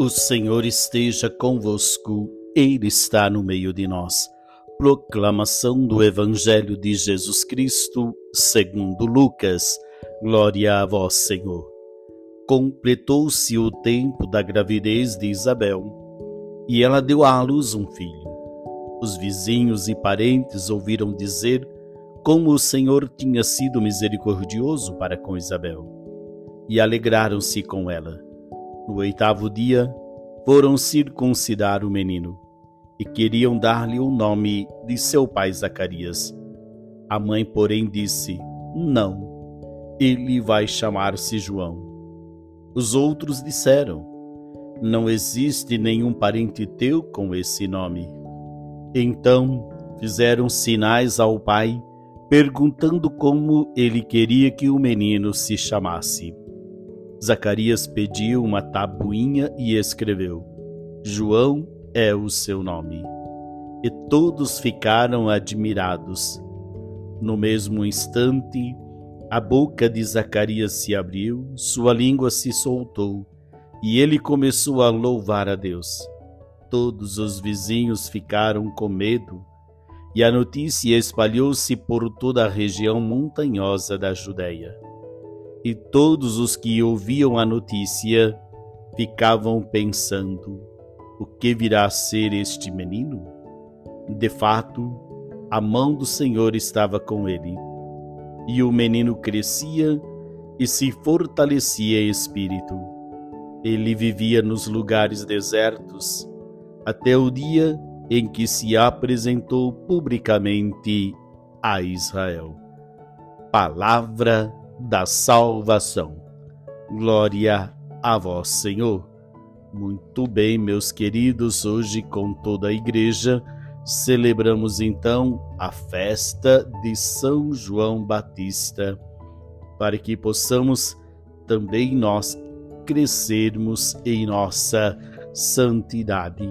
O Senhor esteja convosco, Ele está no meio de nós. Proclamação do Evangelho de Jesus Cristo, segundo Lucas. Glória a vós, Senhor. Completou-se o tempo da gravidez de Isabel, e ela deu à luz um filho. Os vizinhos e parentes ouviram dizer como o Senhor tinha sido misericordioso para com Isabel, e alegraram-se com ela. No oitavo dia, foram circuncidar o menino e queriam dar-lhe o nome de seu pai Zacarias. A mãe, porém, disse: Não, ele vai chamar-se João. Os outros disseram: Não existe nenhum parente teu com esse nome. Então fizeram sinais ao pai, perguntando como ele queria que o menino se chamasse. Zacarias pediu uma tabuinha e escreveu: João é o seu nome. E todos ficaram admirados. No mesmo instante, a boca de Zacarias se abriu, sua língua se soltou, e ele começou a louvar a Deus. Todos os vizinhos ficaram com medo, e a notícia espalhou-se por toda a região montanhosa da Judéia e todos os que ouviam a notícia ficavam pensando: o que virá a ser este menino? De fato, a mão do Senhor estava com ele, e o menino crescia e se fortalecia em espírito. Ele vivia nos lugares desertos até o dia em que se apresentou publicamente a Israel. Palavra da salvação. Glória a vós, Senhor. Muito bem, meus queridos, hoje com toda a igreja celebramos então a festa de São João Batista, para que possamos também nós crescermos em nossa santidade.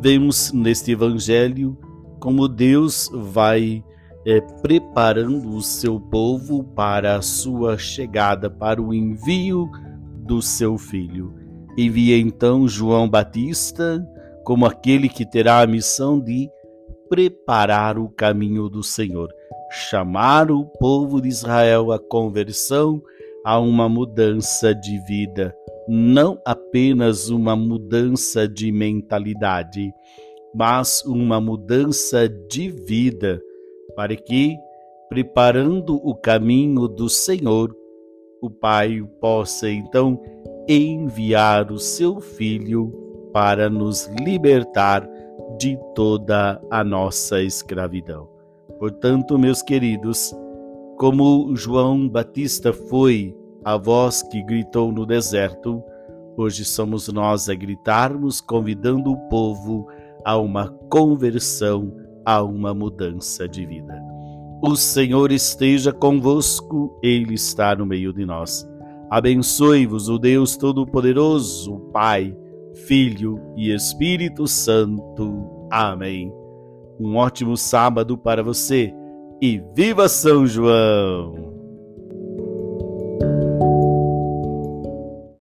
Vemos neste evangelho como Deus vai é, preparando o seu povo para a sua chegada, para o envio do seu filho. Envia então João Batista como aquele que terá a missão de preparar o caminho do Senhor, chamar o povo de Israel à conversão, a uma mudança de vida, não apenas uma mudança de mentalidade, mas uma mudança de vida para que, preparando o caminho do Senhor, o Pai possa então enviar o seu Filho para nos libertar de toda a nossa escravidão. Portanto, meus queridos, como João Batista foi a voz que gritou no deserto, hoje somos nós a gritarmos, convidando o povo a uma conversão a uma mudança de vida. O Senhor esteja convosco, Ele está no meio de nós. Abençoe-vos o Deus Todo-Poderoso, Pai, Filho e Espírito Santo. Amém. Um ótimo sábado para você e viva São João!